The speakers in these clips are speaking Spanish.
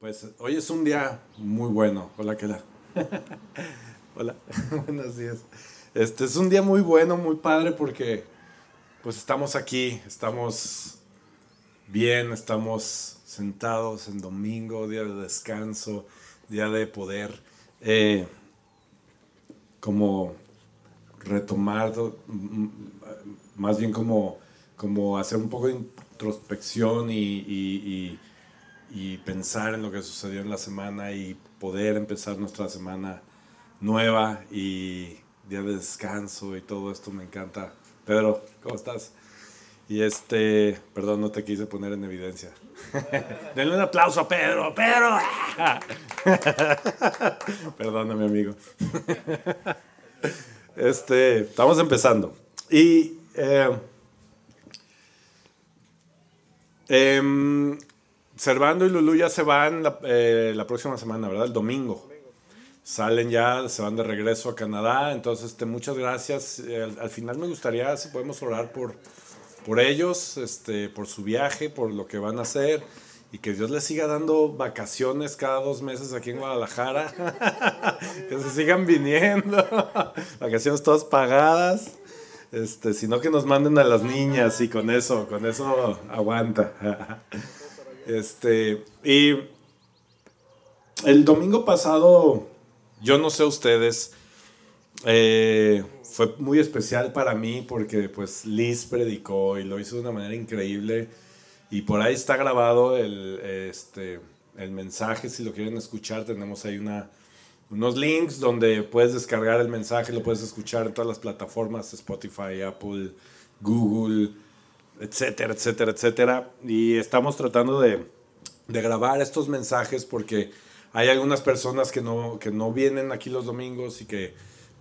Pues hoy es un día muy bueno. Hola, ¿qué tal? Hola, buenos días. Este es un día muy bueno, muy padre porque pues estamos aquí, estamos bien, estamos sentados en domingo, día de descanso, día de poder eh, como retomar, más bien como, como hacer un poco de introspección y y pensar en lo que sucedió en la semana y poder empezar nuestra semana nueva y día de descanso y todo esto me encanta. Pedro, ¿cómo estás? Y este, perdón, no te quise poner en evidencia. Denle un aplauso a Pedro, Pedro. Perdóname, amigo. Este, estamos empezando. Y eh, eh, Servando y Lulu ya se van eh, la, próxima semana, ¿verdad? El domingo. Salen ya, se van de regreso a Canadá. Entonces, este, muchas gracias. Eh, al, final me gustaría, si podemos orar por, por ellos, este, por su viaje, por lo que van a hacer. Y que Dios les siga dando vacaciones cada dos meses aquí en Guadalajara. que se sigan viniendo. vacaciones todas pagadas. Este, sino que nos manden a las niñas y con eso, con eso aguanta. Este, y el domingo pasado, yo no sé ustedes, eh, fue muy especial para mí porque pues Liz predicó y lo hizo de una manera increíble. Y por ahí está grabado el, este, el mensaje, si lo quieren escuchar, tenemos ahí una, unos links donde puedes descargar el mensaje, lo puedes escuchar en todas las plataformas, Spotify, Apple, Google, etcétera, etcétera, etcétera. Y estamos tratando de, de grabar estos mensajes porque hay algunas personas que no, que no vienen aquí los domingos y que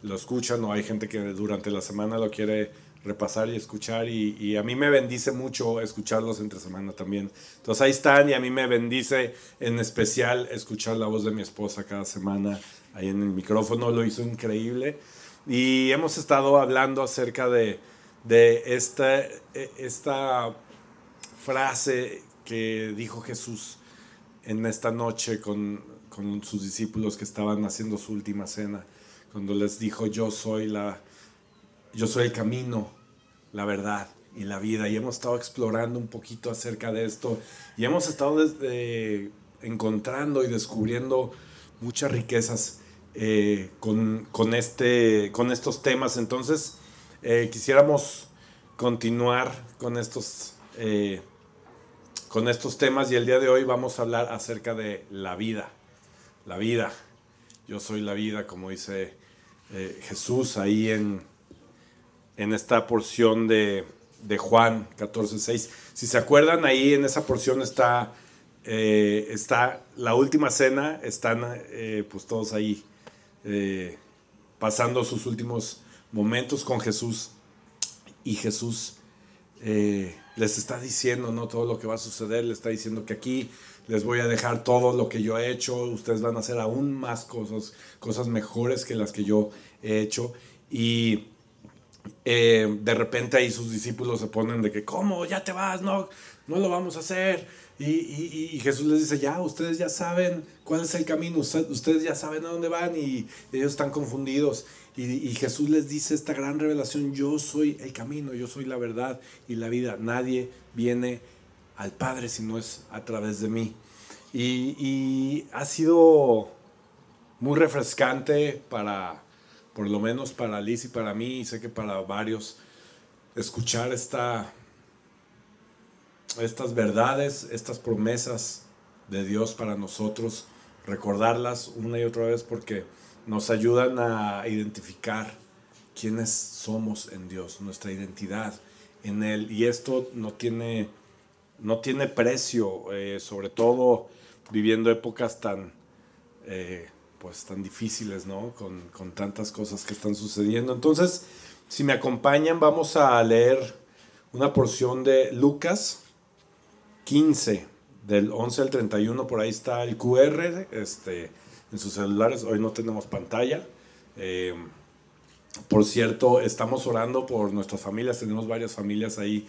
lo escuchan o hay gente que durante la semana lo quiere repasar y escuchar y, y, a mí me bendice mucho escucharlos entre semana también. Entonces ahí están y a mí me bendice en especial escuchar la voz de mi esposa cada semana ahí en el micrófono, lo hizo increíble y hemos estado hablando acerca de, de esta, esta frase que dijo Jesús en esta noche con, con, sus discípulos que estaban haciendo su última cena, cuando les dijo, yo soy, la, yo soy el camino, la verdad y la vida. Y hemos estado explorando un poquito acerca de esto y hemos estado desde, encontrando y descubriendo muchas riquezas eh, con, con, este, con estos temas. Entonces, eh, quisiéramos continuar con estos eh, con estos temas y el día de hoy vamos a hablar acerca de la vida. La vida. Yo soy la vida, como dice eh, Jesús ahí en, en esta porción de, de Juan 14.6. Si se acuerdan, ahí en esa porción está, está la última cena, están pues todos ahí pasando sus últimos momentos con Jesús y Jesús les está diciendo, ¿no? Todo lo que va a suceder, les está diciendo que aquí les voy a dejar todo lo que yo he hecho, ustedes van a hacer aún más cosas, cosas mejores que las que yo he hecho. Y eh, de repente ahí sus discípulos se ponen de que, ¿cómo? Ya te vas, no, no lo vamos a hacer. Y, y, Jesús les dice, ya, ustedes ya saben cuál es el camino, ustedes ya saben a dónde van y ellos están confundidos. Y, Jesús les dice esta gran revelación, yo soy el camino, yo soy la verdad y la vida. Nadie viene al Padre si no es a través de mí. Y, ha sido muy refrescante para, por lo menos para Liz y para mí, y sé que para varios, escuchar esta, estas verdades, estas promesas de Dios para nosotros, recordarlas una y otra vez porque nos ayudan a identificar quiénes somos en Dios, nuestra identidad en Él. Y esto no tiene, no tiene precio, eh, sobre todo viviendo épocas tan, eh, pues, tan difíciles, ¿no? Con, con tantas cosas que están sucediendo. Entonces, si me acompañan, vamos a leer una porción de Lucas 15, del 11 al 31, por ahí está el QR, este en sus celulares. Hoy no tenemos pantalla. Eh, por cierto, estamos orando por nuestras familias. Tenemos varias familias ahí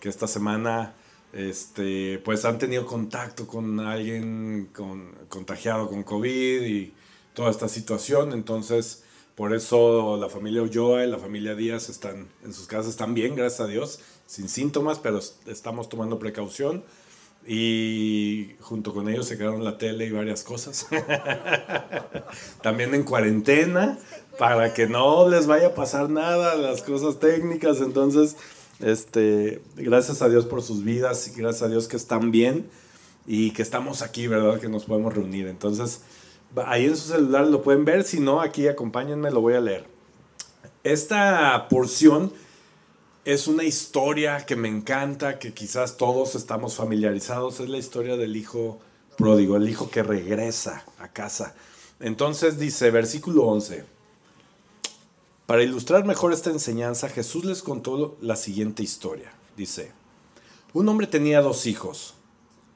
que esta semana este, pues han tenido contacto con alguien con, contagiado con COVID y toda esta situación. Entonces, por eso la familia Ulloa y la familia Díaz están en sus casas, están bien, gracias a Dios, sin síntomas, pero estamos tomando precaución. Y junto con ellos se quedaron la tele y varias cosas. También en cuarentena, para que no les vaya a pasar nada, las cosas técnicas. Entonces, este, gracias a Dios por sus vidas y gracias a Dios que están bien y que estamos aquí, ¿verdad? Que nos podemos reunir. Entonces, ahí en su celular lo pueden ver. Si no, aquí acompáñenme, lo voy a leer. Esta porción es una historia que me encanta, que quizás todos estamos familiarizados. Es la historia del hijo pródigo, el hijo que regresa a casa. Entonces dice, versículo 11. Para ilustrar mejor esta enseñanza, Jesús les contó la siguiente historia. Dice, un hombre tenía dos hijos.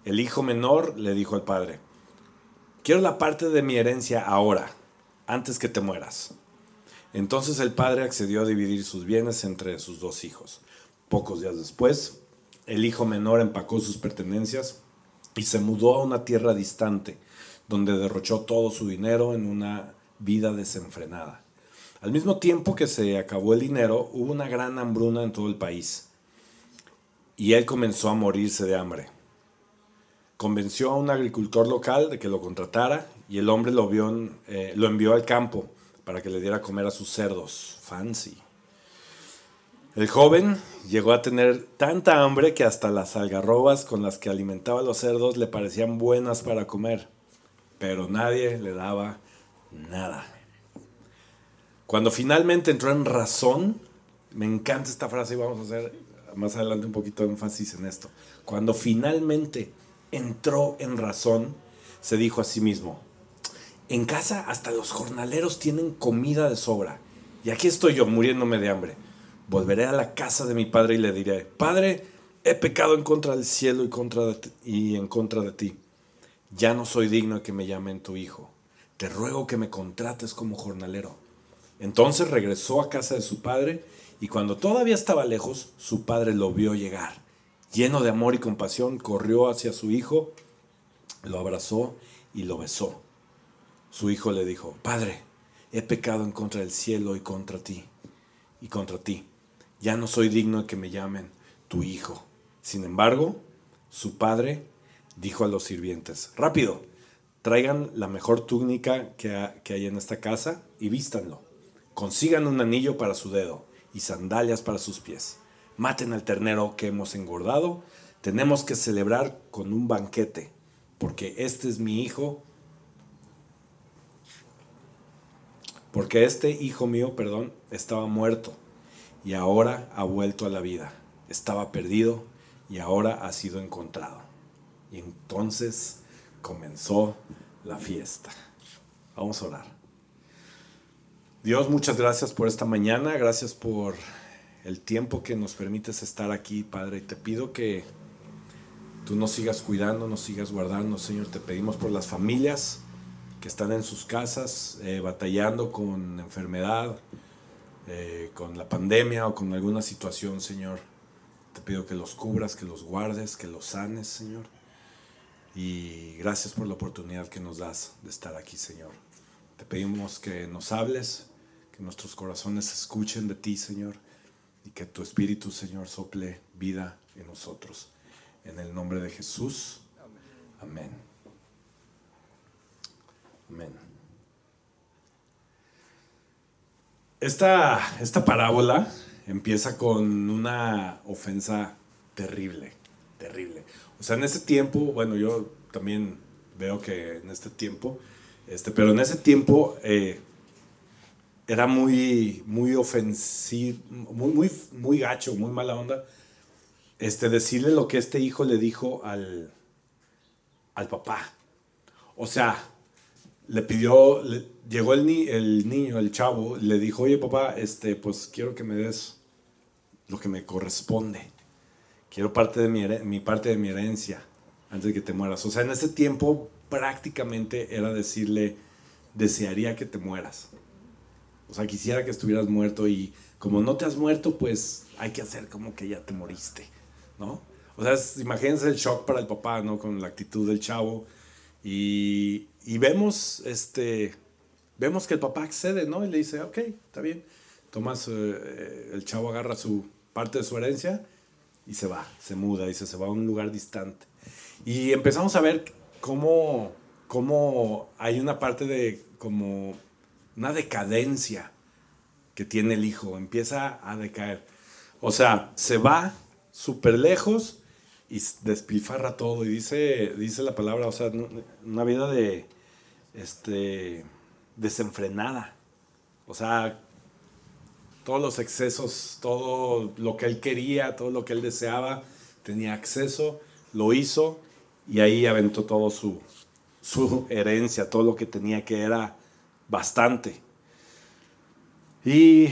El hijo menor le dijo al padre, quiero la parte de mi herencia ahora, antes que te mueras. Entonces el padre accedió a dividir sus bienes entre sus dos hijos. Pocos días después, el hijo menor empacó sus pertenencias y se mudó a una tierra distante, donde derrochó todo su dinero en una vida desenfrenada. Al mismo tiempo que se acabó el dinero, hubo una gran hambruna en todo el país, y él comenzó a morirse de hambre. Convenció a un agricultor local de que lo contratara, y el hombre lo, eh, envió al campo para que le diera comer a sus cerdos. Fancy. El joven llegó a tener tanta hambre que hasta las algarrobas con las que alimentaba a los cerdos le parecían buenas para comer, pero nadie le daba nada. Cuando finalmente entró en razón, me encanta esta frase y vamos a hacer más adelante un poquito de énfasis en esto. Cuando finalmente entró en razón, se dijo a sí mismo, en casa hasta los jornaleros tienen comida de sobra. Y aquí estoy yo muriéndome de hambre. Volveré a la casa de mi padre y le diré, Padre, he pecado en contra del cielo y, contra y en contra de ti. Ya no soy digno de que me llamen tu hijo. Te ruego que me contrates como jornalero. Entonces regresó a casa de su padre y cuando todavía estaba lejos, su padre lo vio llegar. Lleno de amor y compasión, corrió hacia su hijo, lo abrazó y lo besó. Su hijo le dijo, Padre, he pecado en contra del cielo y contra ti, y contra ti. Ya no soy digno de que me llamen tu hijo. Sin embargo, su padre dijo a los sirvientes, rápido, traigan la mejor túnica que, hay en esta casa y vístanlo. Consigan un anillo para su dedo y sandalias para sus pies. Maten al ternero que hemos engordado. Tenemos que celebrar con un banquete, porque este es mi hijo Porque este hijo mío, perdón, estaba muerto y ahora ha vuelto a la vida. Estaba perdido y ahora ha sido encontrado. Y entonces comenzó la fiesta. Vamos a orar. Dios, muchas gracias por esta mañana, gracias por el tiempo que nos permites estar aquí, Padre. Y te pido que tú nos sigas cuidando, nos sigas guardando, Señor. Te pedimos por las familias que están en sus casas eh, batallando con enfermedad, eh, con la pandemia o con alguna situación, Señor. Te pido que los cubras, que los guardes, que los sanes, Señor. Y gracias por la oportunidad que nos das de estar aquí, Señor. Te pedimos que nos hables, que nuestros corazones escuchen de ti, Señor, y que tu Espíritu, Señor, sople vida en nosotros. En el nombre de Jesús. Amén. Esta, esta parábola empieza con una ofensa terrible, terrible. O sea, en ese tiempo, bueno, yo también veo que en este tiempo, este, pero en ese tiempo eh, era muy, muy ofensivo, muy, muy, muy gacho, muy mala onda, este, decirle lo que este hijo le dijo al, al papá. O sea, le pidió, llegó el, ni, el niño, el chavo, le dijo, oye papá, este, pues quiero que me des lo que me corresponde. Quiero parte de mi, mi parte de mi herencia antes de que te mueras. O sea, en ese tiempo prácticamente era decirle, desearía que te mueras. O sea, quisiera que estuvieras muerto y como no te has muerto, pues hay que hacer como que ya te moriste, ¿no? O sea, imagínense el shock para el papá, ¿no? Con la actitud del chavo. Y, vemos, este, vemos que el papá accede, ¿no? Y le dice, ok, está bien. Tomás, eh, el chavo agarra su parte de su herencia y se va, se muda, dice, se va a un lugar distante. Y empezamos a ver cómo, cómo hay una parte de como una decadencia que tiene el hijo, empieza a decaer. O sea, se va súper lejos y despilfarra todo. Y dice, dice la palabra, o sea, una vida de este, desenfrenada. O sea, todos los excesos, todo lo que él quería, todo lo que él deseaba, tenía acceso, lo hizo y ahí aventó todo su, su herencia, todo lo que tenía que era bastante. Y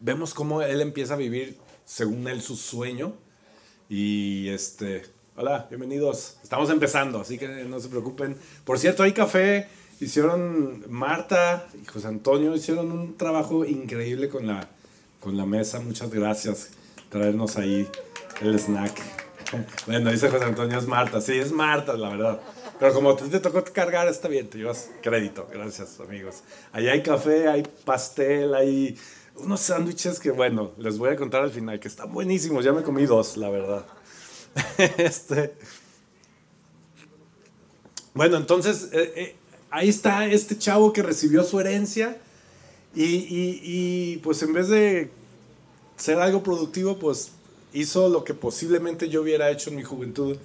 vemos cómo él empieza a vivir según él su sueño. Y este, hola, bienvenidos. Estamos empezando, así que no se preocupen. Por cierto, hay café. Hicieron Marta y José Antonio, hicieron un trabajo increíble con la, con la mesa. Muchas gracias. Traernos ahí el snack. Bueno, dice José Antonio, es Marta. Sí, es Marta, la verdad. Pero como te tocó cargar, está bien, te llevas crédito. Gracias, amigos. Allá hay café, hay pastel, hay unos sándwiches que, bueno, les voy a contar al final, que están buenísimos. Ya me comí dos, la verdad. este. Bueno, entonces, eh, eh, ahí está este chavo que recibió su herencia y, y, y, pues en vez de ser algo productivo, pues hizo lo que posiblemente yo hubiera hecho en mi juventud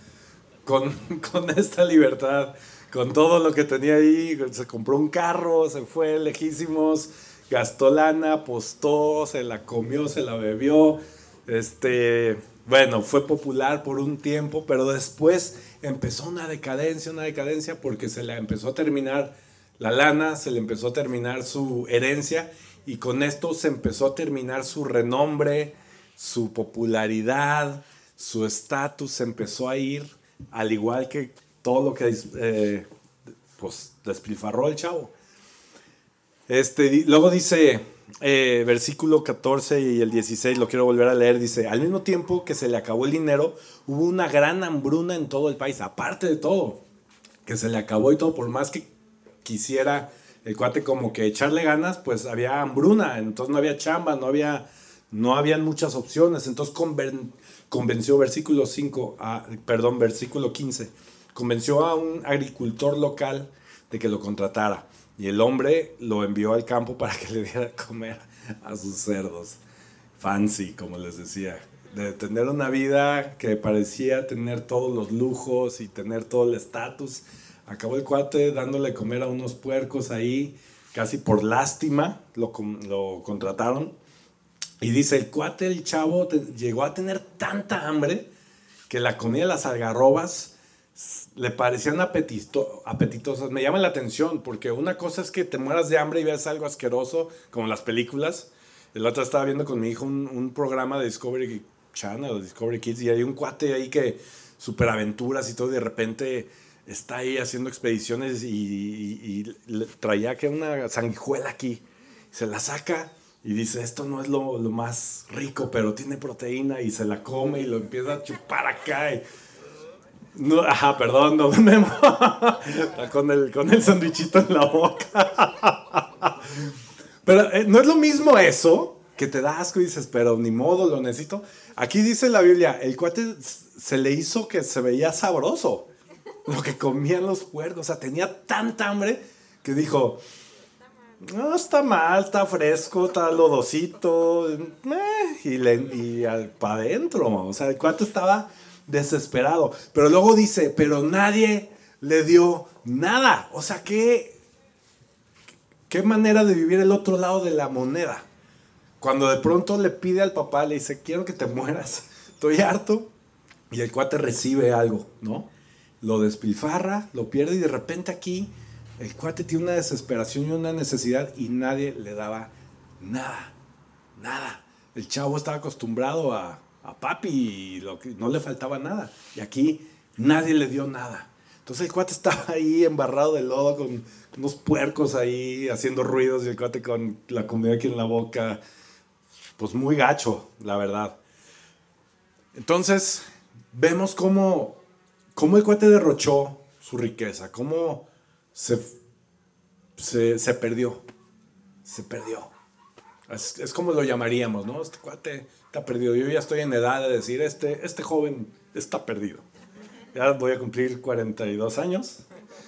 con, con esta libertad, con todo lo que tenía ahí. Se compró un carro, se fue lejísimos, gastó lana, apostó, se la comió, se la bebió. Este, bueno, fue popular por un tiempo, pero después empezó una decadencia, una decadencia porque se le empezó a terminar la lana, se le empezó a terminar su herencia y con esto se empezó a terminar su renombre, su popularidad, su estatus empezó a ir al igual que todo lo que eh, pues, despilfarró el chavo. Este, luego dice, eh, versículo 14 y el 16, lo quiero volver a leer, dice, al mismo tiempo que se le acabó el dinero, hubo una gran hambruna en todo el país, aparte de todo, que se le acabó y todo, por más que quisiera el cuate como que echarle ganas, pues había hambruna, entonces no había chamba, no había, no habían muchas opciones, entonces convenció, versículo 5, perdón, versículo 15, convenció a un agricultor local de que lo contratara. Y el hombre lo envió al campo para que le diera comer a sus cerdos. Fancy, como les decía. De tener una vida que parecía tener todos los lujos y tener todo el estatus. Acabó el cuate dándole comer a unos puercos ahí, casi por lástima, lo, lo contrataron y dice, el cuate, el chavo, llegó a tener tanta hambre que la comida de las algarrobas le parecían apetito, apetitosas. Me llama la atención porque una cosa es que te mueras de hambre y veas algo asqueroso, como las películas. El otro estaba viendo con mi hijo un, un programa de Discovery Channel, Discovery Kids, y hay un cuate ahí que superaventuras y todo, y de repente está ahí haciendo expediciones y, y, y traía que una sanguijuela aquí. Se la saca y dice, esto no es lo, lo, más rico, pero tiene proteína y se la come y lo empieza a chupar acá. Y... No, ajá, perdón, con el, con el sandwichito en la boca. pero eh, no es lo mismo eso, que te da asco y dices, pero ni modo, lo necesito. Aquí dice la Biblia, el cuate se le hizo que se veía sabroso lo que comían los puercos. O sea, tenía tanta hambre que dijo, no, está mal, está fresco, está lodosito. Eh, y, le, y para adentro, o sea, el cuate estaba desesperado. Pero luego dice, pero nadie le dio nada. O sea, ¿qué, qué manera de vivir el otro lado de la moneda. Cuando de pronto le pide al papá, le dice, quiero que te mueras, estoy harto. Y el cuate recibe algo, ¿no? Lo despilfarra, lo pierde y de repente aquí el cuate tiene una desesperación y una necesidad y nadie le daba nada, nada. El chavo estaba acostumbrado a, a papi lo que, no le faltaba nada. Y aquí nadie le dio nada. Entonces el cuate estaba ahí embarrado de lodo con unos puercos ahí haciendo ruidos y el cuate con la comida aquí en la boca. Pues muy gacho, la verdad. Entonces, vemos cómo, cómo el cuate derrochó su riqueza, cómo se, se, perdió, se perdió. Es, es, como lo llamaríamos, ¿no? Este cuate está perdido. Yo ya estoy en edad de decir, este, este joven está perdido. Ya voy a cumplir 42 años.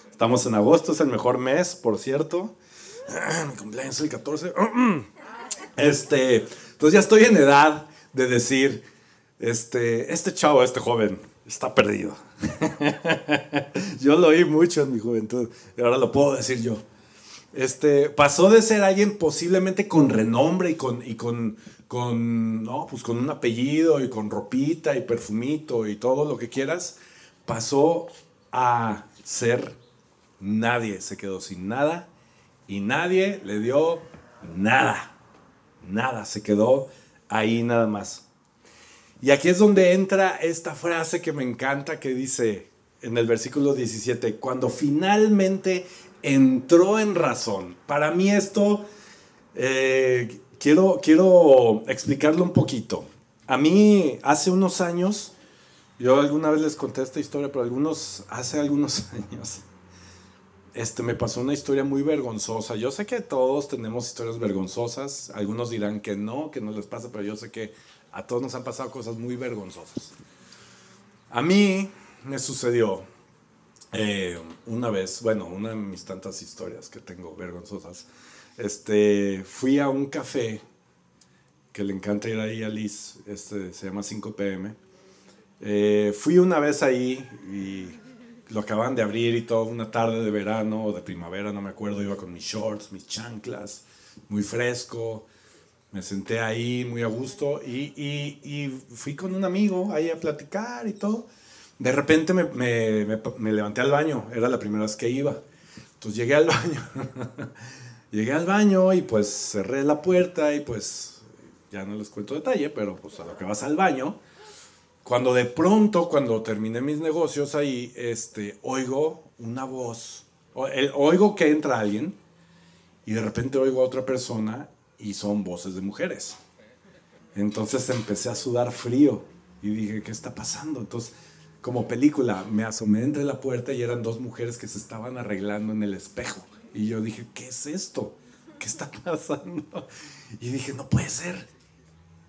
Estamos en agosto, es el mejor mes, por cierto. Mi cumpleaños el 14. Este, entonces ya estoy en edad de decir, este, este chavo, este joven, está perdido. yo lo oí mucho en mi juventud y ahora lo puedo decir yo. Este, pasó de ser alguien posiblemente con renombre y con, y con, con, no, pues con un apellido y con ropita y perfumito y todo lo que quieras, pasó a ser nadie. Se quedó sin nada y nadie le dio nada. Nada, se quedó ahí nada más. Y aquí es donde entra esta frase que me encanta que dice en el versículo 17, cuando finalmente entró en razón. Para mí esto, eh, quiero, quiero explicarlo un poquito. A mí hace unos años, yo alguna vez les conté esta historia, pero algunos, hace algunos años, este, me pasó una historia muy vergonzosa. Yo sé que todos tenemos historias vergonzosas. Algunos dirán que no, que no les pasa, pero yo sé que a todos nos han pasado cosas muy vergonzosas. A mí me sucedió eh, una vez, bueno, una de mis tantas historias que tengo vergonzosas. Este, fui a un café que le encanta ir ahí a Liz, este, se llama 5 pm. Eh, fui una vez ahí y lo acaban de abrir y todo, una tarde de verano o de primavera, no me acuerdo, iba con mis shorts, mis chanclas, muy fresco, me senté ahí muy a gusto y, y, y fui con un amigo ahí a platicar y todo. De repente me, me, me, levanté al baño, era la primera vez que iba. Entonces llegué al baño, llegué al baño y pues cerré la puerta y pues ya no les cuento detalle, pero pues a lo que vas al baño, cuando de pronto, cuando terminé mis negocios ahí, este, oigo una voz, oigo que entra alguien y de repente oigo a otra persona y son voces de mujeres. Entonces empecé a sudar frío y dije, ¿qué está pasando? Entonces, como película, me asomé entre la puerta y eran dos mujeres que se estaban arreglando en el espejo. Y yo dije, ¿qué es esto? ¿Qué está pasando? Y dije, no puede ser.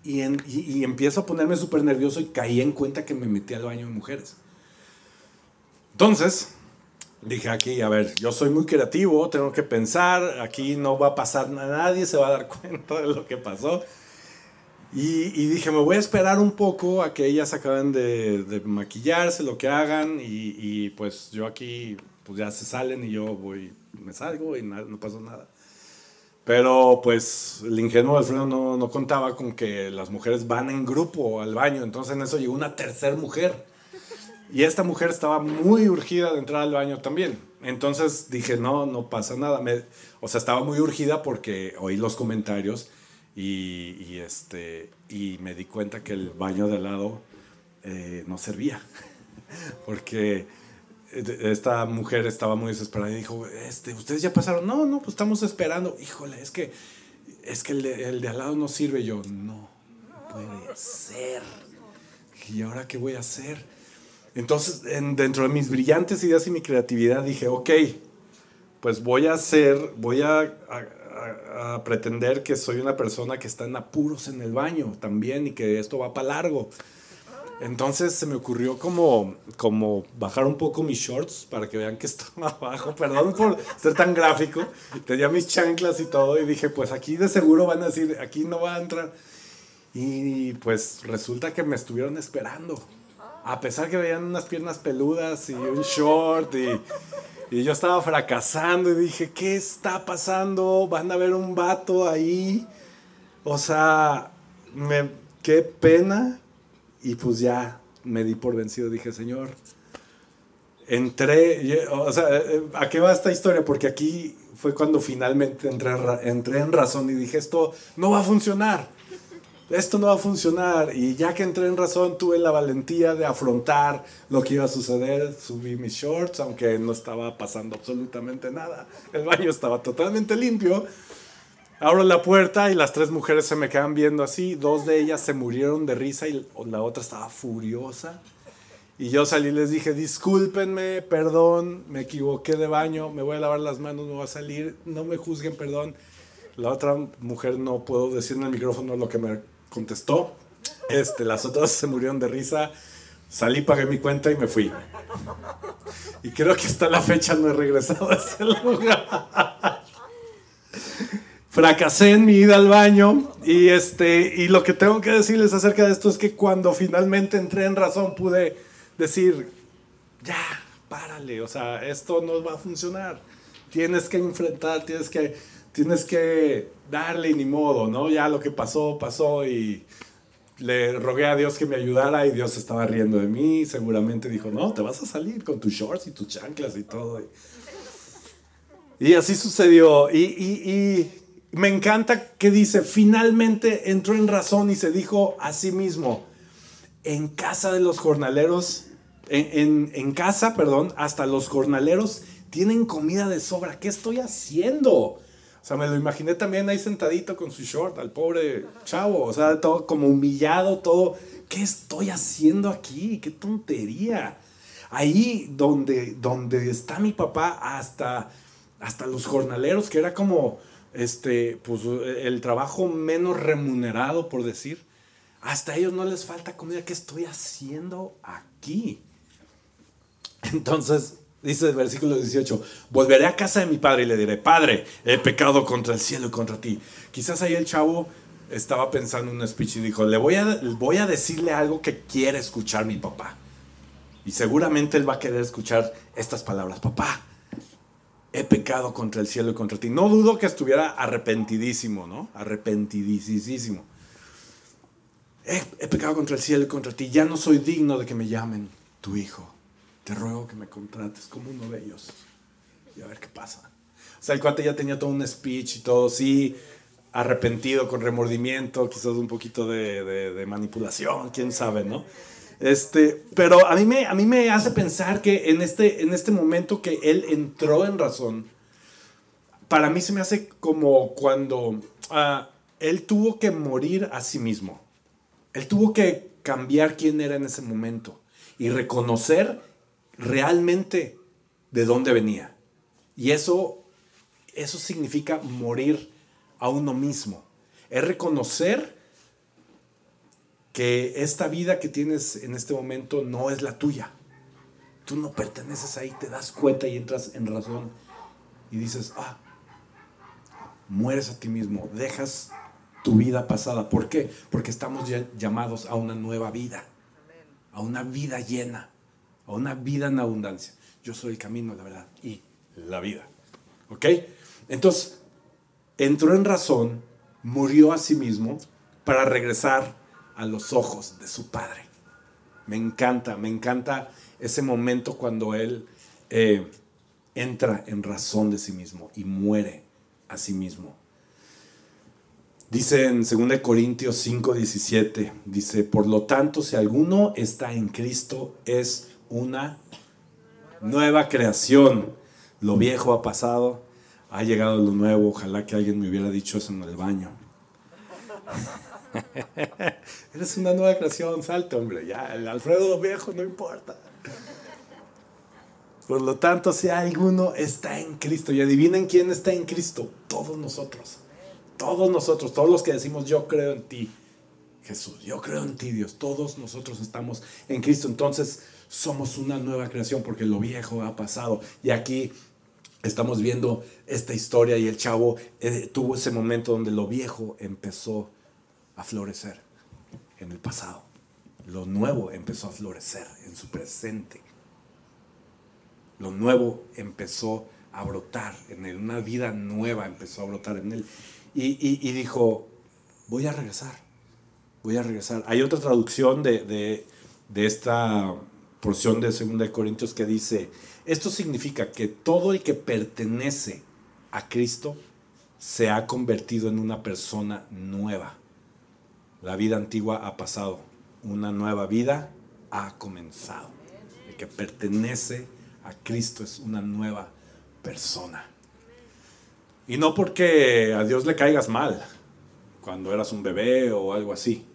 Y, y, empiezo a ponerme súper nervioso y caí en cuenta que me metí al baño de mujeres. Entonces, dije aquí, a ver, yo soy muy creativo, tengo que pensar, aquí no va a pasar nada, nadie se va a dar cuenta de lo que pasó. Y, y dije, me voy a esperar un poco a que ellas acaben de, de maquillarse, lo que hagan, y, y, pues yo aquí, pues ya se salen y yo voy, me salgo y no, pasó nada. Pero pues el ingenuo Alfredo no, no contaba con que las mujeres van en grupo al baño, entonces en eso llegó una tercera mujer y esta mujer estaba muy urgida de entrar al baño también. Entonces dije, no, no pasa nada. Me, o sea, estaba muy urgida porque oí los comentarios y, este, y me di cuenta que el baño de al lado eh, no servía. porque esta mujer estaba muy desesperada y dijo, este, ¿ustedes ya pasaron? No, no, pues estamos esperando. Híjole, es que, es que el de, el de al lado no sirve. Yo, no, no puede ser. ¿Y ahora qué voy a hacer? Entonces, dentro de mis brillantes ideas y mi creatividad, dije, ok, pues voy a hacer, voy a, pretender que soy una persona que está en apuros en el baño también y que esto va para largo. Entonces se me ocurrió como, como bajar un poco mis shorts para que vean que estaba abajo. Perdón por ser tan gráfico. Tenía mis chanclas y todo y dije, pues aquí de seguro van a decir, aquí no va a entrar. Y pues resulta que me estuvieron esperando a pesar que veían unas piernas peludas y un short y, y, yo estaba fracasando y dije, ¿qué está pasando? Van a ver un vato ahí. O sea, me, qué pena. Y pues ya me di por vencido. Dije, Señor, entré, o sea, ¿a qué va esta historia? Porque aquí fue cuando finalmente entré, entré en razón y dije, esto no va a funcionar esto no va a funcionar. Y ya que entré en razón, tuve la valentía de afrontar lo que iba a suceder. Subí mis shorts, aunque no estaba pasando absolutamente nada. El baño estaba totalmente limpio. Abro la puerta y las tres mujeres se me quedan viendo así. Dos de ellas se murieron de risa y la otra estaba furiosa. Y yo salí y les dije, discúlpenme, perdón, me equivoqué de baño, me voy a lavar las manos, me voy a salir, no me juzguen, perdón. La otra mujer no puedo decir en el micrófono lo que me contestó. Este, las otras se murieron de risa. Salí, pagué mi cuenta y me fui. Y creo que hasta la fecha no he regresado a ese lugar. Fracasé en mi ida al baño y, este, y lo que tengo que decirles acerca de esto es que cuando finalmente entré en razón pude decir, ya, párale, o sea, esto no va a funcionar. Tienes que enfrentar, tienes que, tienes que darle ni modo, ¿no? Ya lo que pasó, pasó y le rogué a Dios que me ayudara y Dios estaba riendo de mí. Seguramente dijo, no, te vas a salir con tus shorts y tus chanclas y todo. Y, así sucedió. Y, me encanta que dice, finalmente entró en razón y se dijo a sí mismo, en casa de los jornaleros, en, en casa, perdón, hasta los jornaleros tienen comida de sobra. ¿Qué estoy haciendo? Sea, me lo imaginé también ahí sentadito con su short, al pobre chavo, o sea, todo como humillado, todo. ¿Qué estoy haciendo aquí? ¡Qué tontería! Ahí donde, donde está mi papá, hasta, hasta los jornaleros, que era como este, pues, el trabajo menos remunerado, por decir. Hasta ellos no les falta comida. ¿Qué estoy haciendo aquí? Entonces, Dice el versículo 18, volveré a casa de mi padre y le diré, Padre, he pecado contra el cielo y contra ti. Quizás ahí el chavo estaba pensando en un speech y dijo, le voy a, voy a decirle algo que quiere escuchar mi papá. Y seguramente él va a querer escuchar estas palabras, papá, he pecado contra el cielo y contra ti. No dudo que estuviera arrepentidísimo, ¿no? Arrepentidísimo. He, he pecado contra el cielo y contra ti, ya no soy digno de que me llamen tu hijo te ruego que me contrates como uno de ellos. Y a ver qué pasa. O sea, el cuate ya tenía todo un speech y todo, sí, arrepentido, con remordimiento, quizás un poquito de, manipulación, quién sabe, ¿no? Este, pero a mí, me, a mí me hace pensar que en este, en este momento que él entró en razón, para mí se me hace como cuando ah, él tuvo que morir a sí mismo. Él tuvo que cambiar quién era en ese momento y reconocer realmente de dónde venía. Y eso, eso significa morir a uno mismo. Es reconocer que esta vida que tienes en este momento no es la tuya. Tú no perteneces ahí, te das cuenta y entras en razón y dices, ah, mueres a ti mismo, dejas tu vida pasada. ¿Por qué? Porque estamos llamados a una nueva vida, a una vida llena a una vida en abundancia. Yo soy el camino, la verdad y la vida. ¿Ok? Entonces, entró en razón, murió a sí mismo para regresar a los ojos de su Padre. Me encanta, me encanta ese momento cuando Él eh, entra en razón de sí mismo y muere a sí mismo. Dice en 2 Corintios 5, 17, dice, por lo tanto, si alguno está en Cristo, es una nueva creación. Lo viejo ha pasado, ha llegado lo nuevo. Ojalá que alguien me hubiera dicho eso en el baño. Eres una nueva creación, salte, hombre. Ya, Alfredo viejo no importa. Por lo tanto, si alguno está en Cristo, y adivinen quién está en Cristo, todos nosotros. Todos nosotros, todos los que decimos yo creo en ti, Jesús, yo creo en ti, Dios. Todos nosotros estamos en Cristo. Entonces, somos una nueva creación porque lo viejo ha pasado. Y aquí estamos viendo esta historia y el chavo eh, tuvo ese momento donde lo viejo empezó a florecer en el pasado. Lo nuevo empezó a florecer en su presente. Lo nuevo empezó a brotar en él. Una vida nueva empezó a brotar en él. Y, dijo, voy a regresar. Voy a regresar. Hay otra traducción de, de esta porción de 2 Corintios que dice, esto significa que todo el que pertenece a Cristo se ha convertido en una persona nueva. La vida antigua ha pasado, una nueva vida ha comenzado. El que pertenece a Cristo es una nueva persona. Y no porque a Dios le caigas mal, cuando eras un bebé o algo así.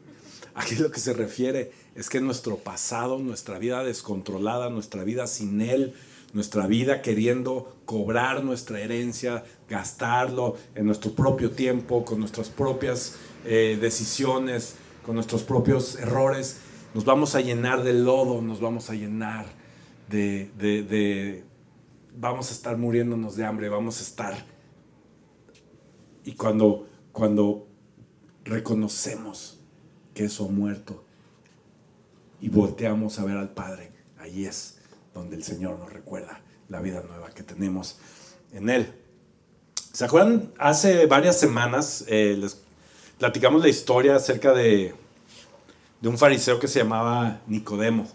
Aquí lo que se refiere es que nuestro pasado, nuestra vida descontrolada, nuestra vida sin Él, nuestra vida queriendo cobrar nuestra herencia, gastarlo en nuestro propio tiempo, con nuestras propias eh, decisiones, con nuestros propios errores, nos vamos a llenar de lodo, nos vamos a llenar de, vamos a estar muriéndonos de hambre, vamos a estar. Y cuando, cuando reconocemos que eso ha muerto y volteamos a ver al Padre, ahí es donde el Señor nos recuerda la vida nueva que tenemos en Él. ¿Se acuerdan? Hace varias semanas eh, les platicamos la historia acerca de, de un fariseo que se llamaba Nicodemo,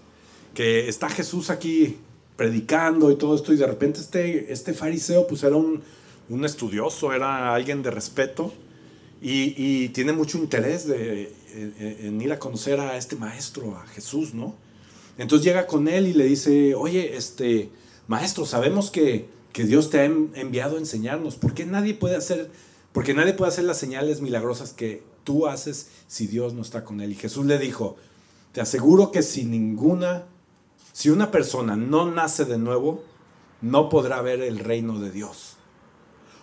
que está Jesús aquí predicando y todo esto, y de repente este, este fariseo pues era un, un estudioso, era alguien de respeto, y, tiene mucho interés de, en, en, ir a conocer a este maestro, a Jesús, ¿no? Entonces llega con él y le dice, oye, este, maestro, sabemos que, que Dios te ha enviado a enseñarnos, ¿por qué nadie puede hacer, porque nadie puede hacer las señales milagrosas que tú haces si Dios no está con él? Y Jesús le dijo, te aseguro que si ninguna si una persona no nace de nuevo, no podrá ver el reino de Dios.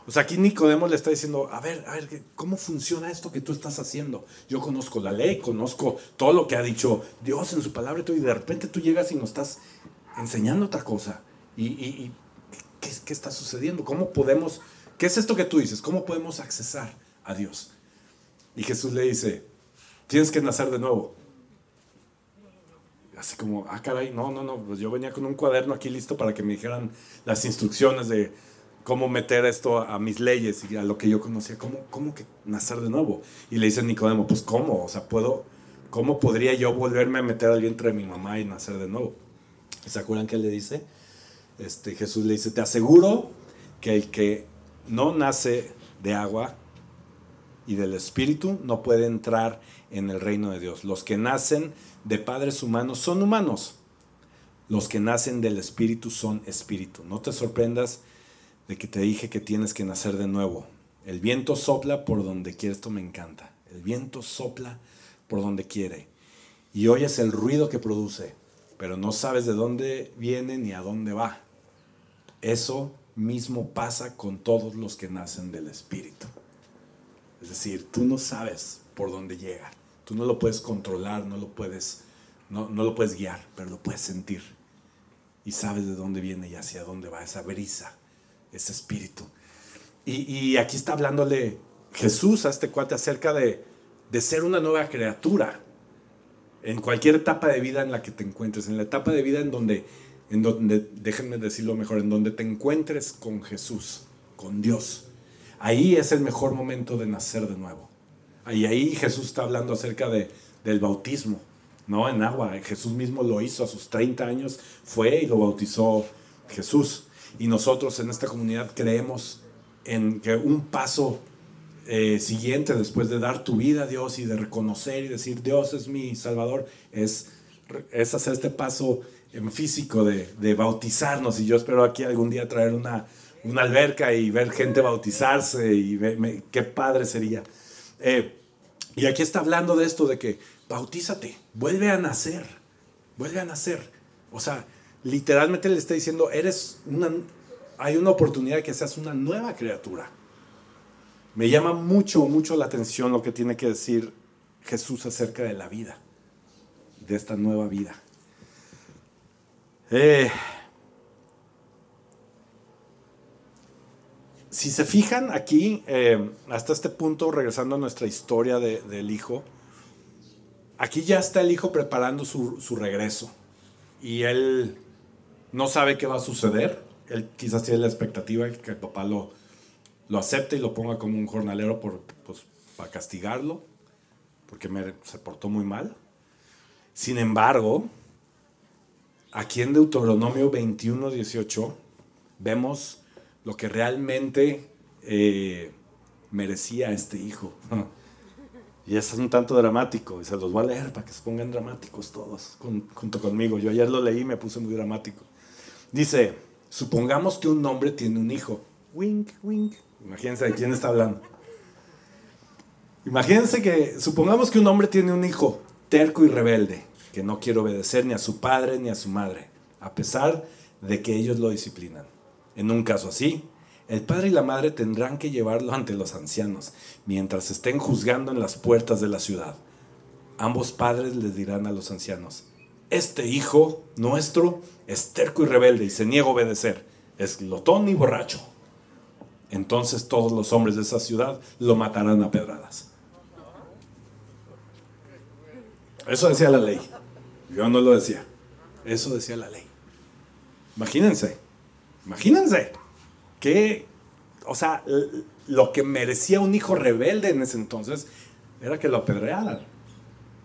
O sea, aquí Nicodemo le está diciendo, a ver, a ver, ¿cómo funciona esto que tú estás haciendo? Yo conozco la ley, conozco todo lo que ha dicho Dios en su palabra y de repente tú llegas y nos estás enseñando otra cosa. ¿Y, ¿qué, qué está sucediendo? ¿Cómo podemos, qué es esto que tú dices? ¿Cómo podemos accesar a Dios? Y Jesús le dice, tienes que nacer de nuevo así como, ah, caray, no, no, no, pues yo venía con un cuaderno aquí listo para que me dijeran las instrucciones de cómo meter esto a, mis leyes y a lo que yo conocía, ¿cómo, cómo que nacer de nuevo? Y le dice Nicodemo, pues cómo, o sea, puedo, ¿cómo podría yo volverme a meter al vientre de mi mamá y nacer de nuevo? ¿Se acuerdan que él le dice? Este, Jesús le dice, te aseguro que el que no nace de agua y del espíritu no puede entrar en el reino de Dios. Los que nacen de padres humanos son humanos. Los que nacen del Espíritu son Espíritu. No te sorprendas de que te dije que tienes que nacer de nuevo. El viento sopla por donde quiere. Esto me encanta. El viento sopla por donde quiere. Y oyes el ruido que produce, pero no sabes de dónde viene ni a dónde va. Eso mismo pasa con todos los que nacen del Espíritu. Es decir, tú no sabes por dónde llega. Tú no lo puedes controlar, no lo puedes, no, no lo puedes guiar, pero lo puedes sentir. Y sabes de dónde viene y hacia dónde va esa brisa, ese espíritu. Y, y aquí está hablándole Jesús a este cuate acerca de, de ser una nueva criatura en cualquier etapa de vida en la que te encuentres, en la etapa de vida en donde, en donde, déjenme decirlo mejor, en donde te encuentres con Jesús, con Dios. Ahí es el mejor momento de nacer de nuevo. Y ahí Jesús está hablando acerca de, del bautismo, ¿no? En agua. Jesús mismo lo hizo a sus 30 años, fue y lo bautizó Jesús. Y nosotros en esta comunidad creemos en que un paso eh, siguiente después de dar tu vida a Dios y de reconocer y decir Dios es mi Salvador, es, es hacer este paso en físico de, de bautizarnos. Y yo espero aquí algún día traer una, una alberca y ver gente bautizarse y ver, qué padre sería. Eh, y aquí está hablando de esto, de que bautízate, vuelve a nacer, vuelve a nacer. O sea, literalmente le está diciendo, eres una, hay una oportunidad de que seas una nueva criatura. Me llama mucho, mucho la atención lo que tiene que decir Jesús acerca de la vida, de esta nueva vida. Eh, si se fijan aquí, eh, hasta este punto, regresando a nuestra historia del hijo, aquí ya está el hijo preparando su, regreso. Y él no sabe qué va a suceder. Él quizás tiene la expectativa de que el papá lo, lo acepte y lo ponga como un jornalero por, pues, para castigarlo, porque se portó muy mal. Sin embargo, aquí en Deuteronomio 21, 18, vemos lo que realmente eh, merecía este hijo. Y es un tanto dramático, y se los voy a leer para que se pongan dramáticos todos, junto conmigo. Yo ayer lo leí y me puse muy dramático. Dice, supongamos que un hombre tiene un hijo. Wink, wink, Imagínense de quién está hablando. Imagínense que, supongamos que un hombre tiene un hijo terco y rebelde, que no quiere obedecer ni a su padre ni a su madre, a pesar de que ellos lo disciplinan. En un caso así, el padre y la madre tendrán que llevarlo ante los ancianos, mientras estén juzgando en las puertas de la ciudad. Ambos padres les dirán a los ancianos, este hijo nuestro es terco y rebelde y se niega a obedecer, es glotón y borracho. Entonces todos los hombres de esa ciudad lo matarán a pedradas. Eso decía la ley. Yo no lo decía. Eso decía la ley. Imagínense. Imagínense. Que, o sea, lo que merecía un hijo rebelde en ese entonces era que lo apedrearan.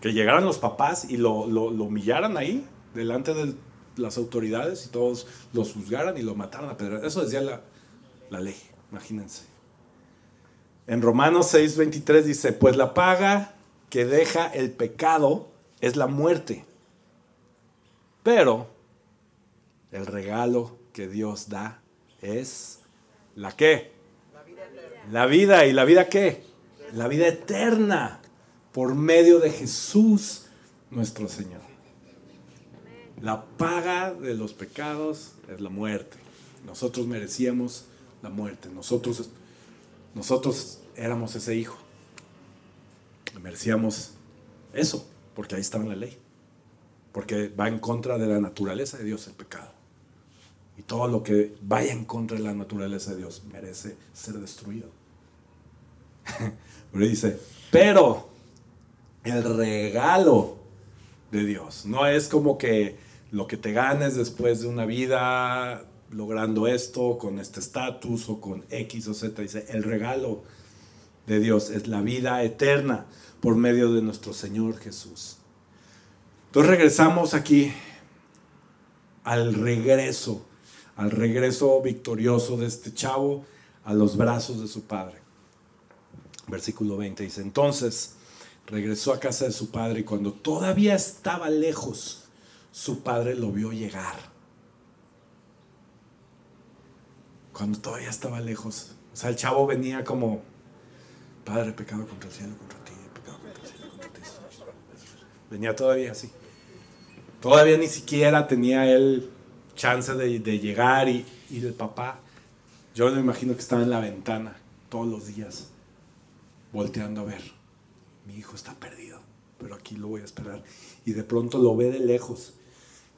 Que llegaran los papás y lo, humillaran ahí, delante de las autoridades, y todos los juzgaran y lo mataran a. Eso decía la, la ley. Imagínense. En Romanos 6:23 dice, pues la paga que deja el pecado es la muerte. Pero el regalo que Dios da es la qué? La vida, la vida y la vida qué? La vida eterna por medio de Jesús nuestro Señor. La paga de los pecados es la muerte. Nosotros merecíamos la muerte. Nosotros, nosotros éramos ese hijo. Merecíamos eso, porque ahí estaba en la ley. Porque va en contra de la naturaleza de Dios el pecado. Y todo lo que vaya en contra de la naturaleza de Dios merece ser destruido. Pero dice, pero el regalo de Dios no es como que lo que te ganes después de una vida logrando esto, con este estatus o con X o Z. Dice, el regalo de Dios es la vida eterna por medio de nuestro Señor Jesús. Entonces regresamos aquí al regreso, al regreso victorioso de este chavo a los brazos de su padre. Versículo 20 dice, entonces regresó a casa de su padre y cuando todavía estaba lejos, su padre lo vio llegar cuando todavía estaba lejos. O sea, el chavo venía como, Padre, pecado contra el cielo, contra ti, pecado contra el cielo, contra ti. Venía todavía así. Todavía ni siquiera tenía él chance de, llegar y, y el papá, yo me imagino que estaba en la ventana todos los días, volteando a ver. Mi hijo está perdido, pero aquí lo voy a esperar. Y de pronto lo ve de lejos.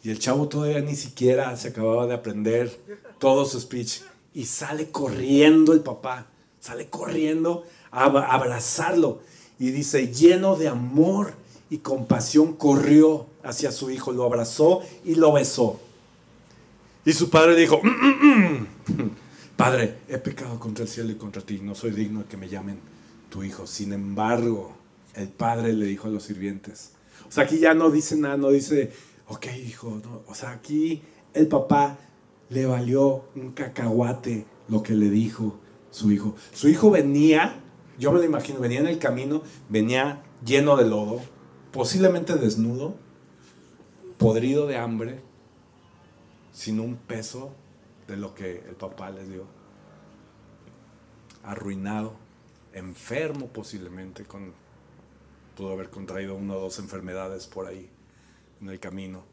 Y el chavo todavía ni siquiera se acababa de aprender todo su speech y sale corriendo el papá, sale corriendo a abrazarlo y dice, lleno de amor y compasión, corrió hacia su hijo, lo abrazó y lo besó. Y su padre dijo, mm, mm, mm, Padre, he pecado contra el cielo y contra ti, no soy digno de que me llamen tu hijo. Sin embargo, el padre le dijo a los sirvientes, o sea, aquí ya no dice nada, no dice, ok, hijo, o sea, aquí el papá le valió un cacahuate lo que le dijo su hijo. Su hijo venía, yo me lo imagino, venía en el camino, venía lleno de lodo, posiblemente desnudo, podrido de hambre, sin un peso de lo que el papá les dio. Arruinado, enfermo posiblemente, con, pudo haber contraído una o dos enfermedades por ahí en el camino.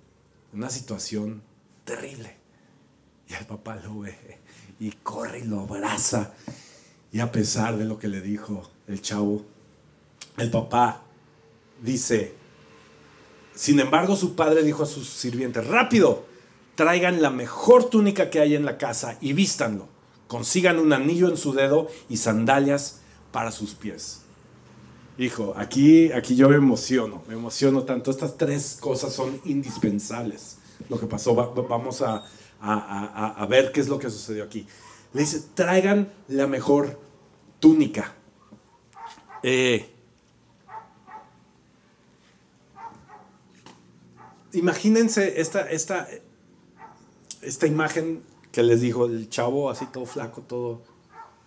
Una situación terrible. Y el papá lo ve y corre y lo abraza. Y a pesar de lo que le dijo el chavo, el papá dice, sin embargo su padre dijo a sus sirvientes, rápido, traigan la mejor túnica que hay en la casa y vístanlo. Consigan un anillo en su dedo y sandalias para sus pies. Hijo, aquí, aquí yo me emociono, me emociono tanto. Estas tres cosas son indispensables. Lo que pasó, vamos a, ver qué es lo que sucedió aquí. Le dice, traigan la mejor túnica. Eh, imagínense esta, esta, esta imagen que les dijo el chavo, así todo flaco, todo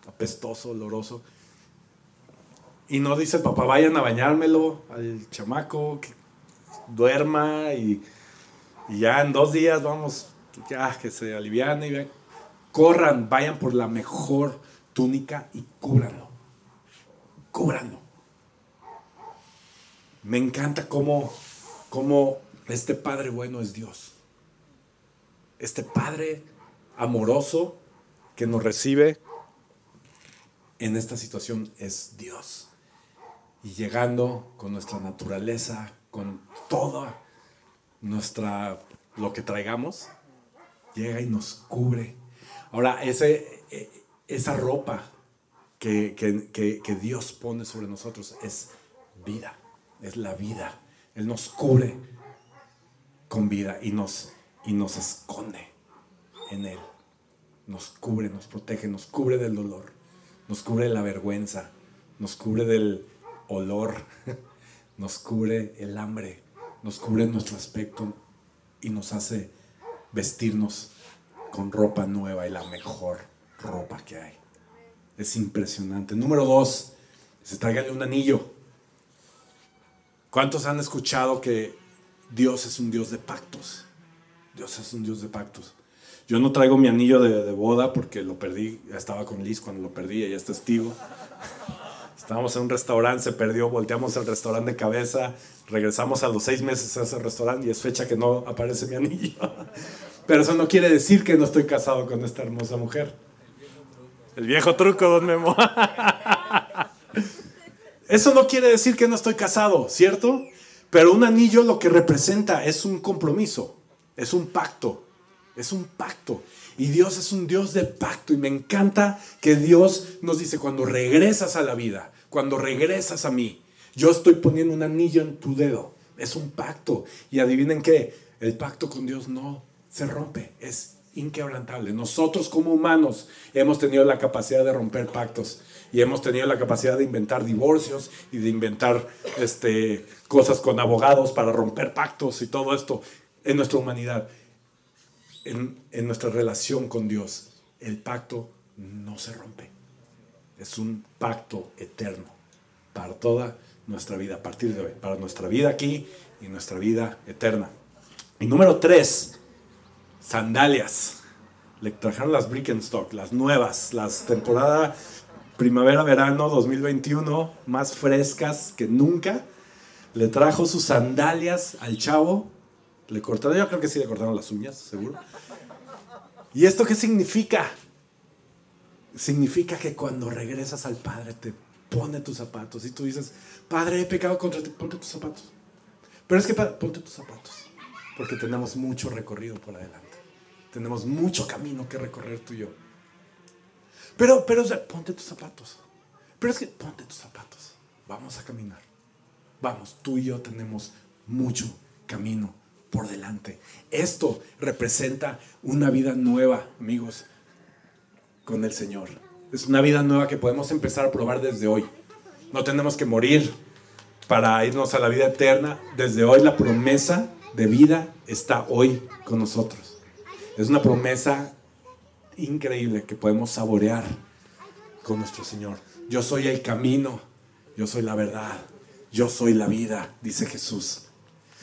apestoso, oloroso. Y no dice el papá, vayan a bañármelo al chamaco, que duerma y, ya en dos días vamos ya que se aliviane y corran, vayan por la mejor túnica y cúbranlo. Cúbranlo. Me encanta cómo, cómo este Padre bueno es Dios. Este Padre amoroso que nos recibe en esta situación es Dios. Y llegando con nuestra naturaleza, con toda nuestra lo que traigamos, llega y nos cubre. Ahora, ese, e, esa ropa que, que Dios pone sobre nosotros es vida, es la vida. Él nos cubre con vida y nos, y nos esconde en Él. Nos cubre, nos protege, nos cubre del dolor, nos cubre de la vergüenza, nos cubre del olor, nos cubre el hambre, nos cubre nuestro aspecto y nos hace vestirnos con ropa nueva y la mejor ropa que hay. Es impresionante. Número dos, se tráigale un anillo. ¿Cuántos han escuchado que Dios es un Dios de pactos. Dios es un Dios de pactos. Yo no traigo mi anillo de, boda porque lo perdí, estaba con Liz cuando lo perdí, ella es testigo. Estábamos en un restaurante, se perdió, volteamos el restaurante de cabeza, regresamos a los seis meses a ese restaurante y es fecha que no aparece mi anillo. Pero eso no quiere decir que no estoy casado con esta hermosa mujer. El viejo truco, don Memo. Eso no quiere decir que no estoy casado, ¿cierto? Pero un anillo lo que representa es un compromiso, es un pacto, es un pacto. Y Dios es un Dios de pacto. Y me encanta que Dios nos dice, cuando regresas a la vida, cuando regresas a mí, yo estoy poniendo un anillo en tu dedo. Es un pacto. Y adivinen qué, el pacto con Dios no se rompe, es inquebrantable. Nosotros como humanos hemos tenido la capacidad de romper pactos y hemos tenido la capacidad de inventar divorcios y de inventar este, cosas con abogados para romper pactos y todo esto en nuestra humanidad. En, en nuestra relación con Dios, el pacto no se rompe. Es un pacto eterno para toda nuestra vida, a partir de hoy, para nuestra vida aquí y nuestra vida eterna. Y número tres, sandalias. Le trajeron las Brickenstock, las nuevas, las temporada primavera-verano 2021, más frescas que nunca. Le trajo sus sandalias al chavo. Le cortaron, yo creo que sí le cortaron las uñas, seguro. ¿Y esto qué significa? Significa que cuando regresas al Padre te pone tus zapatos y tú dices, Padre, he pecado contra ti, ponte tus zapatos. Pero es que, ponte tus zapatos, porque tenemos mucho recorrido por adelante. Tenemos mucho camino que recorrer tú y yo. Pero, pero, ponte tus zapatos. Pero es que ponte tus zapatos. Vamos a caminar. Vamos, tú y yo tenemos mucho camino por delante. Esto representa una vida nueva, amigos, con el Señor. Es una vida nueva que podemos empezar a probar desde hoy. No tenemos que morir para irnos a la vida eterna. Desde hoy la promesa de vida está hoy con nosotros. Es una promesa increíble que podemos saborear con nuestro Señor. Yo soy el camino, yo soy la verdad, yo soy la vida, dice Jesús.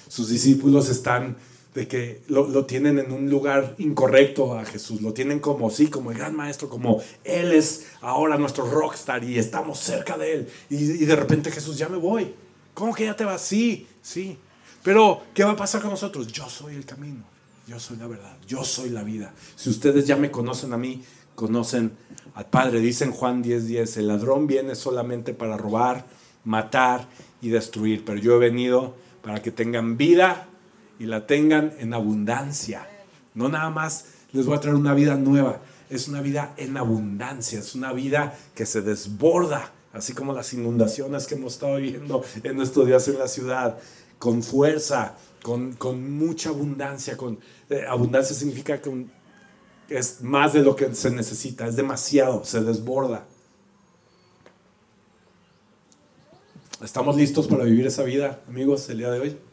Sus discípulos están de que lo, tienen en un lugar incorrecto a Jesús, lo tienen como sí, como el gran maestro, como Él es ahora nuestro rockstar y estamos cerca de Él. Y, y de repente Jesús, ya me voy. ¿Cómo que ya te vas? Sí, sí. Pero, ¿qué va a pasar con nosotros? Yo soy el camino. Yo soy la verdad, yo soy la vida. Si ustedes ya me conocen a mí, conocen al Padre. Dicen Juan 10:10, 10, el ladrón viene solamente para robar, matar y destruir, pero yo he venido para que tengan vida y la tengan en abundancia. No nada más les voy a traer una vida nueva, es una vida en abundancia, es una vida que se desborda, así como las inundaciones que hemos estado viviendo en estos días en la ciudad, con fuerza, con, con mucha abundancia, con eh, abundancia significa que es más de lo que se necesita, es demasiado, se desborda. ¿Estamos listos para vivir esa vida, amigos, el día de hoy?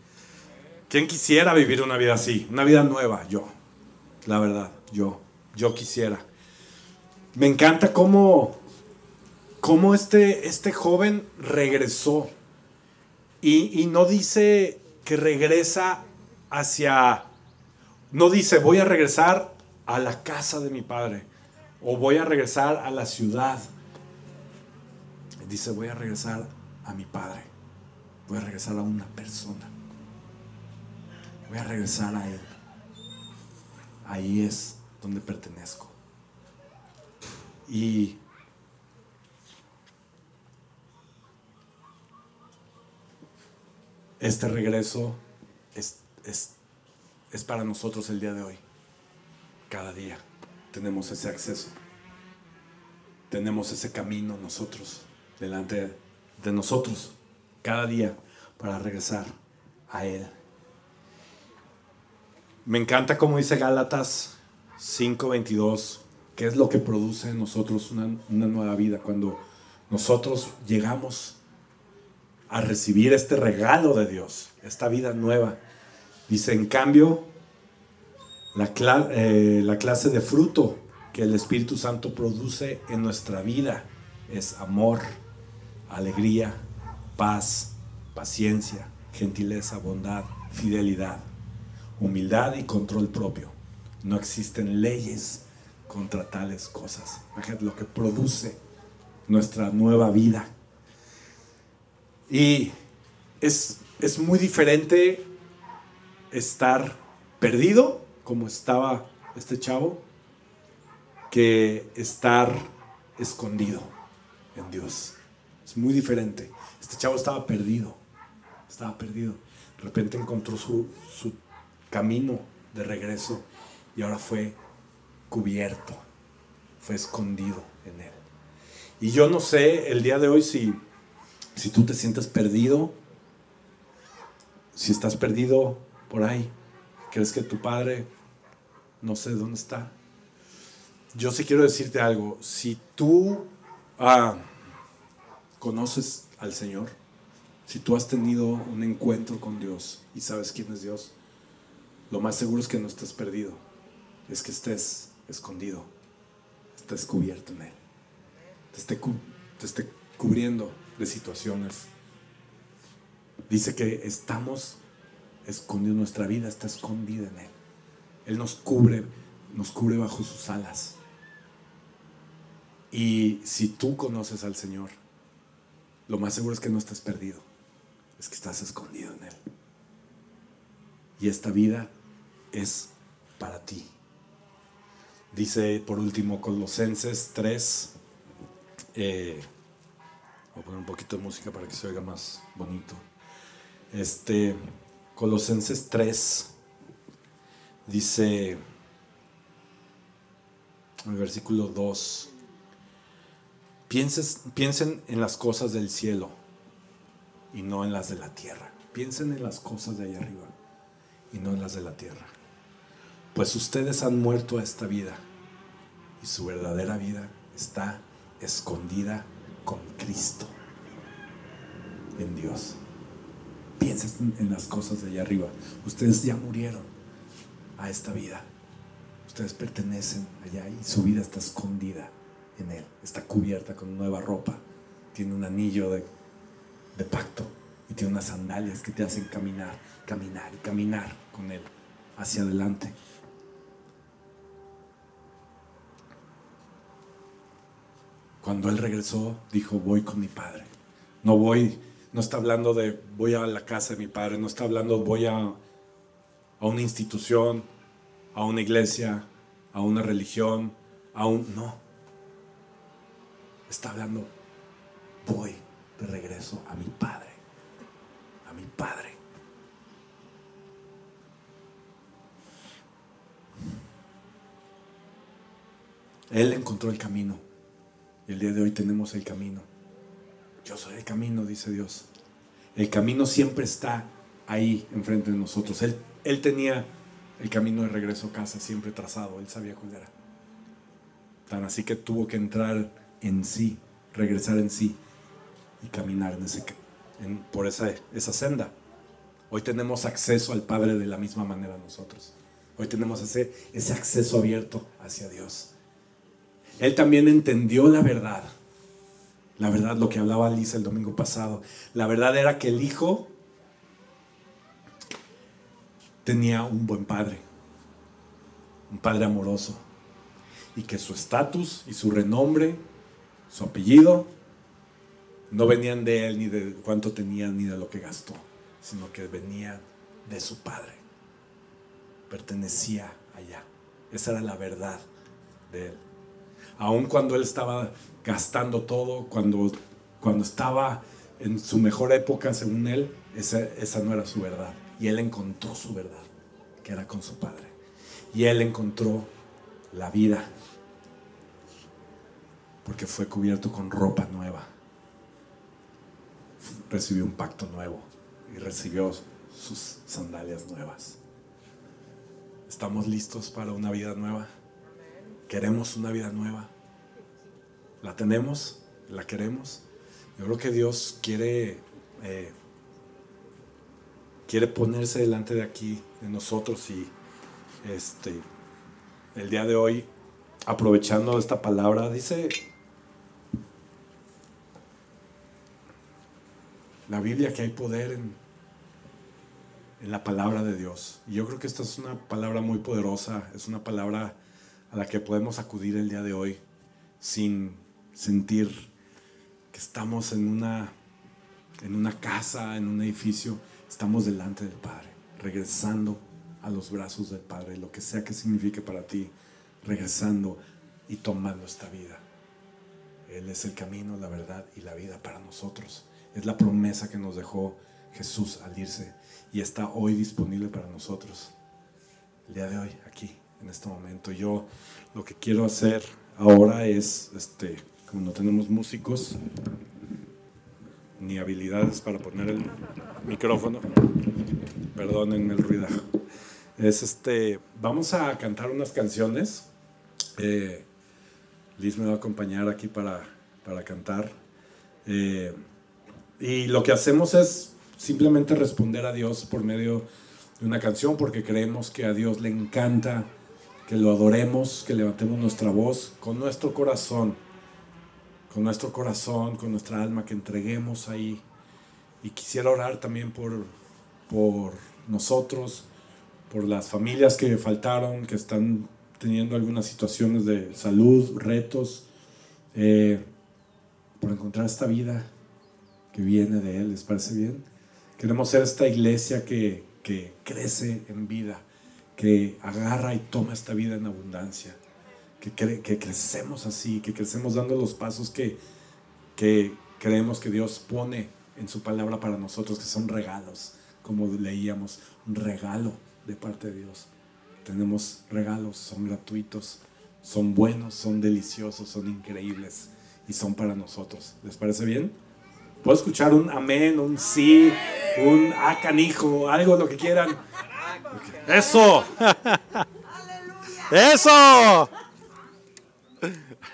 ¿Quién quisiera vivir una vida así? Una vida nueva, yo. La verdad, yo. Yo quisiera. Me encanta cómo, cómo este, este joven regresó. Y, y no dice que regresa hacia no dice, voy a regresar a la casa de mi padre O voy a regresar a la ciudad. Dice, voy a regresar a mi padre. Voy a regresar a una persona. Voy a regresar a él. Ahí es donde pertenezco. Y este regreso es, es, para nosotros el día de hoy. Cada día tenemos ese acceso. Tenemos ese camino nosotros, delante de nosotros, cada día, para regresar a Él. Me encanta como dice Gálatas 5:22, que es lo que produce en nosotros una, una nueva vida, cuando nosotros llegamos a recibir este regalo de Dios, esta vida nueva. Dice, en cambio, la, eh, la clase de fruto que el Espíritu Santo produce en nuestra vida es amor, alegría, paz, paciencia, gentileza, bondad, fidelidad, humildad y control propio. No existen leyes contra tales cosas. Imagínate lo que produce nuestra nueva vida. Y es, es muy diferente estar perdido, como estaba este chavo, que estar escondido en Dios. Es muy diferente. Este chavo estaba perdido, estaba perdido. De repente encontró su, su camino de regreso y ahora fue cubierto, fue escondido en él. Y yo no sé el día de hoy si si tú te sientes perdido, si estás perdido por ahí, crees que tu padre no sé dónde está. Yo sí quiero decirte algo. Si tú ah, conoces al Señor, si tú has tenido un encuentro con Dios y sabes quién es Dios, lo más seguro es que no estés perdido, es que estés escondido, estés cubierto en Él, te esté, esté cubriendo de situaciones. Dice que estamos escondidos, nuestra vida está escondida en Él. Él nos cubre, nos cubre bajo sus alas. Y si tú conoces al Señor, lo más seguro es que no estés perdido, es que estás escondido en Él. Y esta vida es para ti. Dice por último Colosenses 3, eh, Voy a poner un poquito de música para que se oiga más bonito. Este, Colosenses 3 dice, el versículo 2, piensen en las cosas del cielo y no en las de la tierra. Piensen en las cosas de allá arriba y no en las de la tierra. Pues ustedes han muerto a esta vida y su verdadera vida está escondida con Cristo en Dios. Piensen en las cosas de allá arriba. Ustedes ya murieron a esta vida. Ustedes pertenecen allá y su vida está escondida en Él. Está cubierta con nueva ropa. Tiene un anillo de, de pacto y tiene unas sandalias que te hacen caminar, caminar y caminar con Él hacia adelante. Cuando él regresó, dijo, voy con mi padre. No voy, no está hablando de voy a la casa de mi padre, no está hablando voy a, a una institución, a una iglesia, a una religión, a un... No. Está hablando, voy de regreso a mi padre, mi padre. Él encontró el camino. Y el día de hoy tenemos el camino. Yo soy el camino, dice Dios. El camino siempre está ahí enfrente de nosotros. Él, él tenía el camino de regreso a casa siempre trazado. Él sabía cuál era. Tan así que tuvo que entrar en sí, regresar en sí y caminar en ese, por esa, esa senda. Hoy tenemos acceso al Padre de la misma manera nosotros. Hoy tenemos ese, ese acceso abierto hacia Dios. Él también entendió la verdad. La verdad, lo que hablaba Lisa el domingo pasado. La verdad era que el hijo tenía un buen padre, un padre amoroso. y que su estatus y su renombre, su apellido, no venían de él ni de cuánto tenía ni de lo que gastó, sino que venían de su padre. Pertenecía allá. Esa era la verdad de él. Aun cuando él estaba gastando todo, cuando, cuando estaba en su mejor época, según él, esa, esa no era su verdad. Y él encontró su verdad, que era con su padre. Y él encontró la vida, porque fue cubierto con ropa nueva. Recibió un pacto nuevo y recibió sus sandalias nuevas. ¿Estamos listos para una vida nueva? ¿Queremos una vida nueva? ¿La tenemos? ¿La queremos? Yo creo que Dios quiere, eh, quiere ponerse delante de aquí, de nosotros y este, el día de hoy, aprovechando esta palabra, dice la Biblia que hay poder en, la palabra de Dios. Y yo creo que esta es una palabra muy poderosa, es una palabra a la que podemos acudir el día de hoy sin sentir que estamos en una, en una casa, en un edificio, estamos delante del Padre, regresando a los brazos del Padre, lo que sea que signifique para ti, regresando y tomando esta vida. Él es el camino, la verdad y la vida para nosotros. Es la promesa que nos dejó Jesús al irse y está hoy disponible para nosotros. El día de hoy, aquí, en este momento. Yo lo que quiero hacer ahora es, este, como no tenemos músicos ni habilidades para poner el micrófono, perdonen el ruido, es este, vamos a cantar unas canciones. Eh, Liz me va a acompañar aquí para, para cantar. Eh, y lo que hacemos es simplemente responder a Dios por medio de una canción porque creemos que a Dios le encanta que lo adoremos, que levantemos nuestra voz con nuestro corazón, con nuestro corazón, con nuestra alma, que entreguemos ahí. Y quisiera orar también por, por nosotros, por las familias que faltaron, que están teniendo algunas situaciones de salud, retos, eh, por encontrar esta vida que viene de Él. ¿Les parece bien? Queremos ser esta iglesia que, que crece en vida, que agarra y toma esta vida en abundancia, que, que crecemos así, que crecemos dando los pasos que, que creemos que Dios pone en su palabra para nosotros, que son regalos, como leíamos, un regalo de parte de Dios. Tenemos regalos, son gratuitos, son buenos, son deliciosos, son increíbles y son para nosotros. ¿Les parece bien? Puedo escuchar un amén, un sí, un ah, canijo, algo, lo que quieran. Eso. Eso.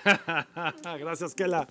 Gracias, Kela.